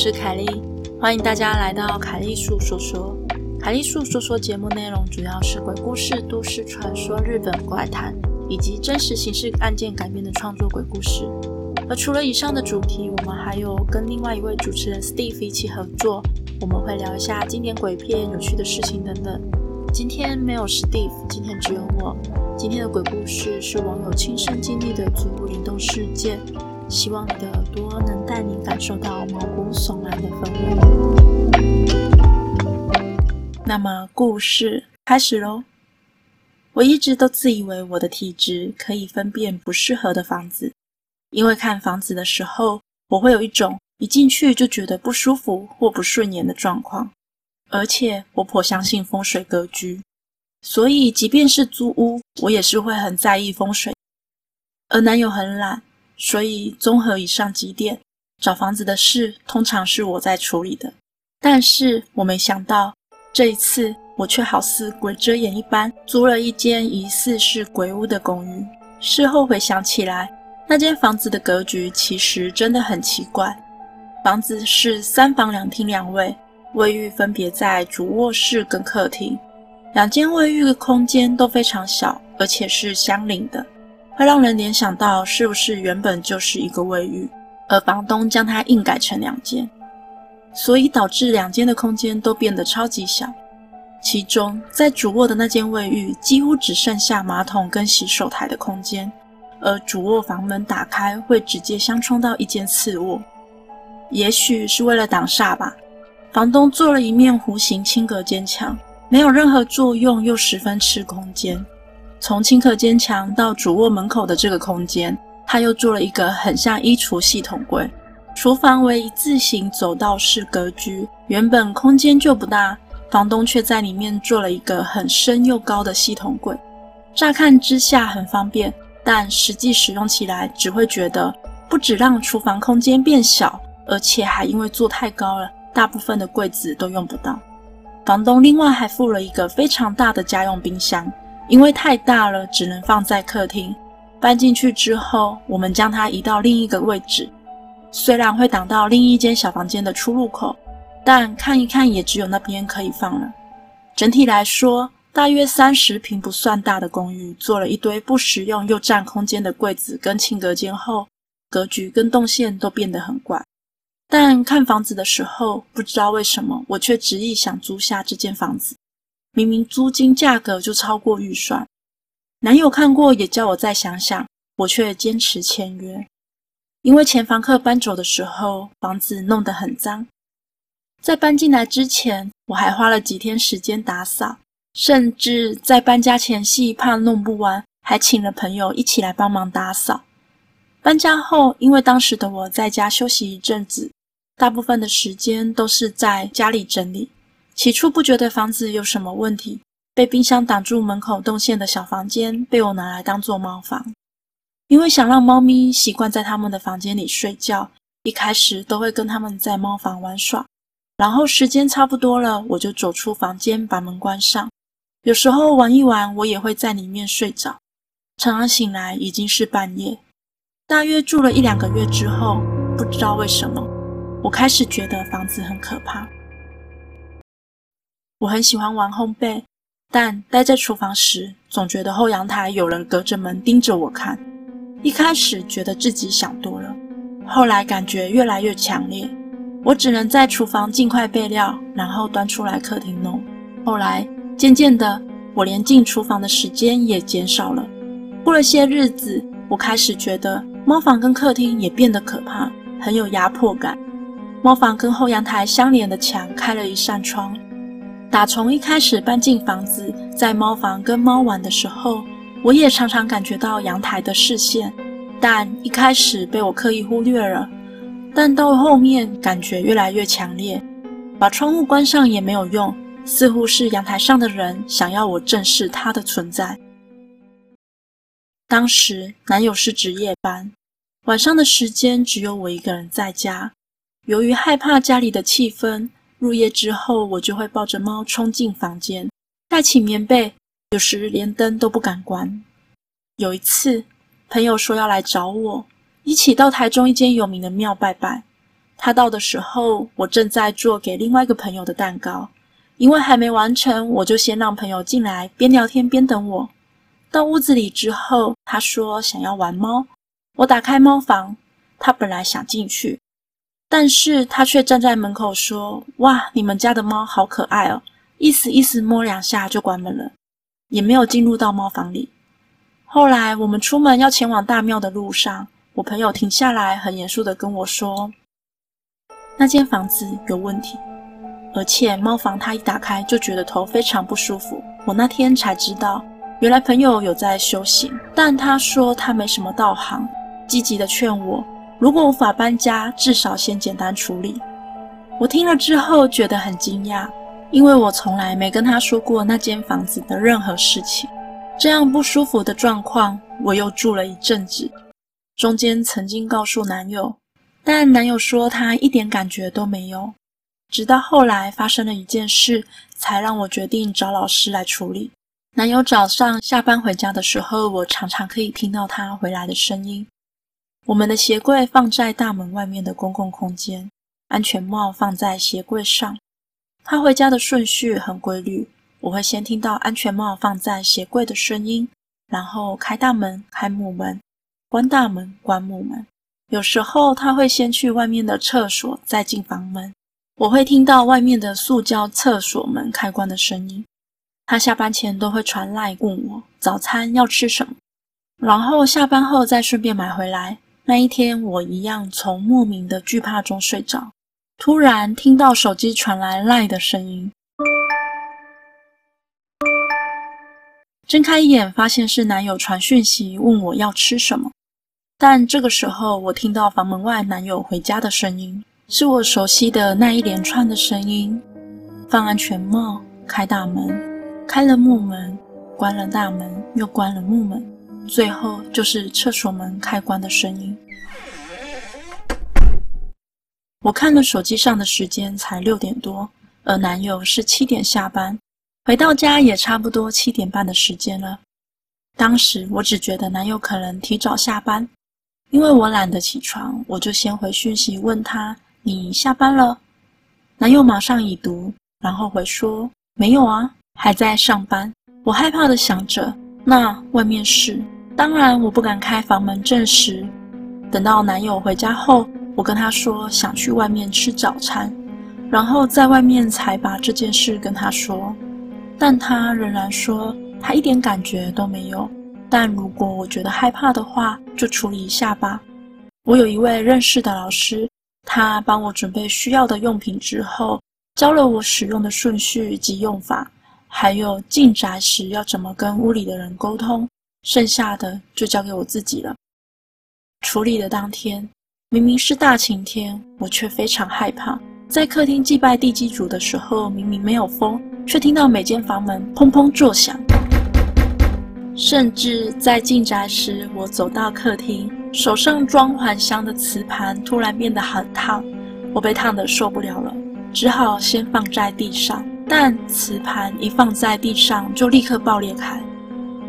是凯莉，欢迎大家来到凯莉粟说说。凯莉粟说说节目内容主要是鬼故事、都市传说、日本怪谈以及真实刑事案件改编的创作鬼故事。而除了以上的主题，我们还有跟另外一位主持人 Steve 一起合作，我们会聊一下经典鬼片、有趣的事情等等。今天没有 Steve，今天只有我。今天的鬼故事是网友亲身经历的足部灵动事件。希望你的耳朵能带你感受到毛骨悚然的氛围。那么，故事开始喽。我一直都自以为我的体质可以分辨不适合的房子，因为看房子的时候，我会有一种一进去就觉得不舒服或不顺眼的状况。而且，我颇相信风水格局，所以即便是租屋，我也是会很在意风水。而男友很懒。所以，综合以上几点，找房子的事通常是我在处理的。但是我没想到，这一次我却好似鬼遮眼一般，租了一间疑似是鬼屋的公寓。事后回想起来，那间房子的格局其实真的很奇怪。房子是三房两厅两卫，卫浴分别在主卧室跟客厅，两间卫浴的空间都非常小，而且是相邻的。会让人联想到是不是原本就是一个卫浴，而房东将它硬改成两间，所以导致两间的空间都变得超级小。其中在主卧的那间卫浴几乎只剩下马桶跟洗手台的空间，而主卧房门打开会直接相冲到一间次卧。也许是为了挡煞吧，房东做了一面弧形轻隔间墙，没有任何作用，又十分吃空间。从顷刻间墙到主卧门口的这个空间，他又做了一个很像衣橱系统柜。厨房为一字形走道式格局，原本空间就不大，房东却在里面做了一个很深又高的系统柜。乍看之下很方便，但实际使用起来只会觉得不止让厨房空间变小，而且还因为做太高了，大部分的柜子都用不到。房东另外还附了一个非常大的家用冰箱。因为太大了，只能放在客厅。搬进去之后，我们将它移到另一个位置。虽然会挡到另一间小房间的出入口，但看一看也只有那边可以放了。整体来说，大约三十平不算大的公寓，做了一堆不实用又占空间的柜子跟轻隔间后，格局跟动线都变得很怪。但看房子的时候，不知道为什么，我却执意想租下这间房子。明明租金价格就超过预算，男友看过也叫我再想想，我却坚持签约。因为前房客搬走的时候，房子弄得很脏，在搬进来之前，我还花了几天时间打扫，甚至在搬家前夕怕弄不完，还请了朋友一起来帮忙打扫。搬家后，因为当时的我在家休息一阵子，大部分的时间都是在家里整理。起初不觉得房子有什么问题，被冰箱挡住门口动线的小房间被我拿来当做猫房，因为想让猫咪习惯在他们的房间里睡觉，一开始都会跟他们在猫房玩耍，然后时间差不多了，我就走出房间把门关上，有时候玩一玩，我也会在里面睡着，常常醒来已经是半夜。大约住了一两个月之后，不知道为什么，我开始觉得房子很可怕。我很喜欢玩烘焙，但待在厨房时，总觉得后阳台有人隔着门盯着我看。一开始觉得自己想多了，后来感觉越来越强烈，我只能在厨房尽快备料，然后端出来客厅弄。后来渐渐的，我连进厨房的时间也减少了。过了些日子，我开始觉得猫房跟客厅也变得可怕，很有压迫感。猫房跟后阳台相连的墙开了一扇窗。打从一开始搬进房子，在猫房跟猫玩的时候，我也常常感觉到阳台的视线，但一开始被我刻意忽略了。但到后面感觉越来越强烈，把窗户关上也没有用，似乎是阳台上的人想要我正视他的存在。当时男友是值夜班，晚上的时间只有我一个人在家，由于害怕家里的气氛。入夜之后，我就会抱着猫冲进房间，盖起棉被，有时连灯都不敢关。有一次，朋友说要来找我，一起到台中一间有名的庙拜拜。他到的时候，我正在做给另外一个朋友的蛋糕，因为还没完成，我就先让朋友进来，边聊天边等我。到屋子里之后，他说想要玩猫，我打开猫房，他本来想进去，但是他却站在门口说：“哇，你们家的猫好可爱哦！”意思意思摸两下就关门了，也没有进入到猫房里。后来我们出门要前往大庙的路上，我朋友停下来，很严肃的跟我说。那间房子有问题，而且猫房他一打开就觉得头非常不舒服。我那天才知道，原来朋友有在修行，但他说他没什么道行，积极的劝我，如果无法搬家，至少先简单处理。我听了之后觉得很惊讶，因为我从来没跟他说过那间房子的任何事情。这样不舒服的状况，我又住了一阵子，中间曾经告诉男友。但男友说他一点感觉都没有，直到后来发生了一件事，才让我决定找老师来处理。男友早上下班回家的时候，我常常可以听到他回来的声音。我们的鞋柜放在大门外面的公共空间，安全帽放在鞋柜上。他回家的顺序很规律，我会先听到安全帽放在鞋柜的声音，然后开大门、开木门，关大门、关木门。有时候他会先去外面的厕所，再进房门。我会听到外面的塑胶厕所门开关的声音。他下班前都会传赖问我早餐要吃什么，然后下班后再顺便买回来。那一天我一样从莫名的惧怕中睡着，突然听到手机传来赖的声音，睁开眼发现是男友传讯息问我要吃什么。但这个时候，我听到房门外男友回家的声音，是我熟悉的那一连串的声音：放安全帽、开大门、开了木门、关了大门，又关了木门，最后就是厕所门开关的声音。我看了手机上的时间，才六点多，而男友是七点下班，回到家也差不多七点半的时间了。当时我只觉得男友可能提早下班。因为我懒得起床，我就先回讯息问他：“你下班了？”男友马上已读，然后回说：“没有啊，还在上班。”我害怕地想着，那外面是……当然，我不敢开房门证实。等到男友回家后，我跟他说想去外面吃早餐，然后在外面才把这件事跟他说。但他仍然说他一点感觉都没有。但如果我觉得害怕的话，就处理一下吧。我有一位认识的老师，他帮我准备需要的用品之后，教了我使用的顺序及用法，还有进宅时要怎么跟屋里的人沟通。剩下的就交给我自己了。处理的当天，明明是大晴天，我却非常害怕。在客厅祭拜地基主的时候，明明没有风，却听到每间房门砰砰作响。甚至在进宅时，我走到客厅，手上装还香的瓷盘突然变得很烫，我被烫得受不了了，只好先放在地上。但瓷盘一放在地上，就立刻爆裂开，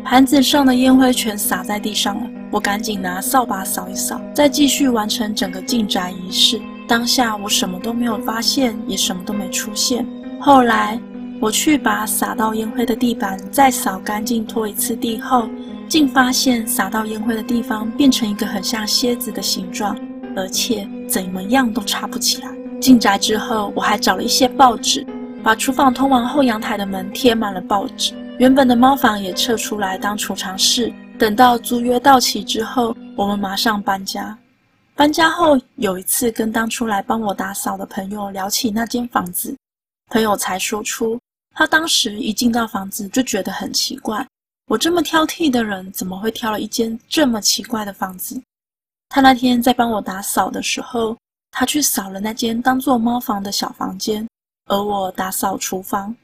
盘子上的烟灰全洒在地上了。我赶紧拿扫把扫一扫，再继续完成整个进宅仪式。当下我什么都没有发现，也什么都没出现。后来。我去把洒到烟灰的地板再扫干净，拖一次地后，竟发现洒到烟灰的地方变成一个很像蝎子的形状，而且怎么样都插不起来。进宅之后，我还找了一些报纸，把厨房通往后阳台的门贴满了报纸。原本的猫房也撤出来当储藏室。等到租约到期之后，我们马上搬家。搬家后，有一次跟当初来帮我打扫的朋友聊起那间房子，朋友才说出。他当时一进到房子就觉得很奇怪，我这么挑剔的人怎么会挑了一间这么奇怪的房子？他那天在帮我打扫的时候，他去扫了那间当做猫房的小房间，而我打扫厨房。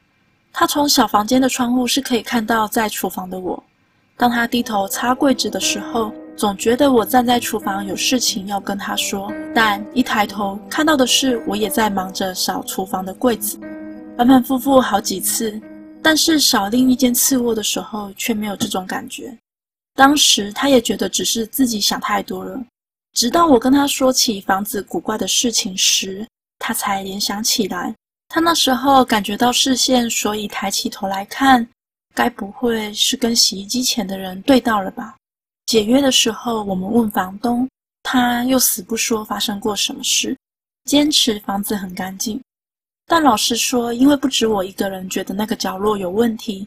他从小房间的窗户是可以看到在厨房的我。当他低头擦柜子的时候，总觉得我站在厨房有事情要跟他说，但一抬头看到的是我也在忙着扫厨房的柜子。反反复复好几次，但是扫另一间次卧的时候却没有这种感觉。当时他也觉得只是自己想太多了，直到我跟他说起房子古怪的事情时，他才联想起来，他那时候感觉到视线，所以抬起头来看，该不会是跟洗衣机前的人对到了吧？解约的时候，我们问房东，他又死不说发生过什么事，坚持房子很干净。但老实说，因为不止我一个人觉得那个角落有问题，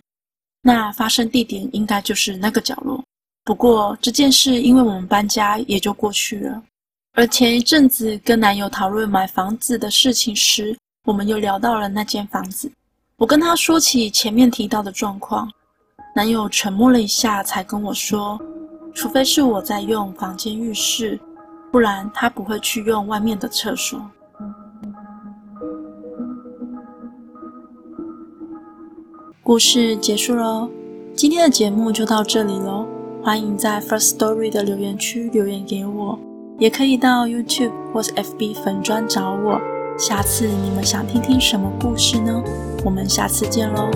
那发生地点应该就是那个角落。不过这件事，因为我们搬家也就过去了。而前一阵子跟男友讨论买房子的事情时，我们又聊到了那间房子。我跟他说起前面提到的状况，男友沉默了一下，才跟我说：“除非是我在用房间浴室，不然他不会去用外面的厕所。”故事结束喽，今天的节目就到这里喽。欢迎在 First Story 的留言区留言给我。也可以到 YouTube 或是 FB 粉砖找我。下次你们想听听什么故事呢？我们下次见喽。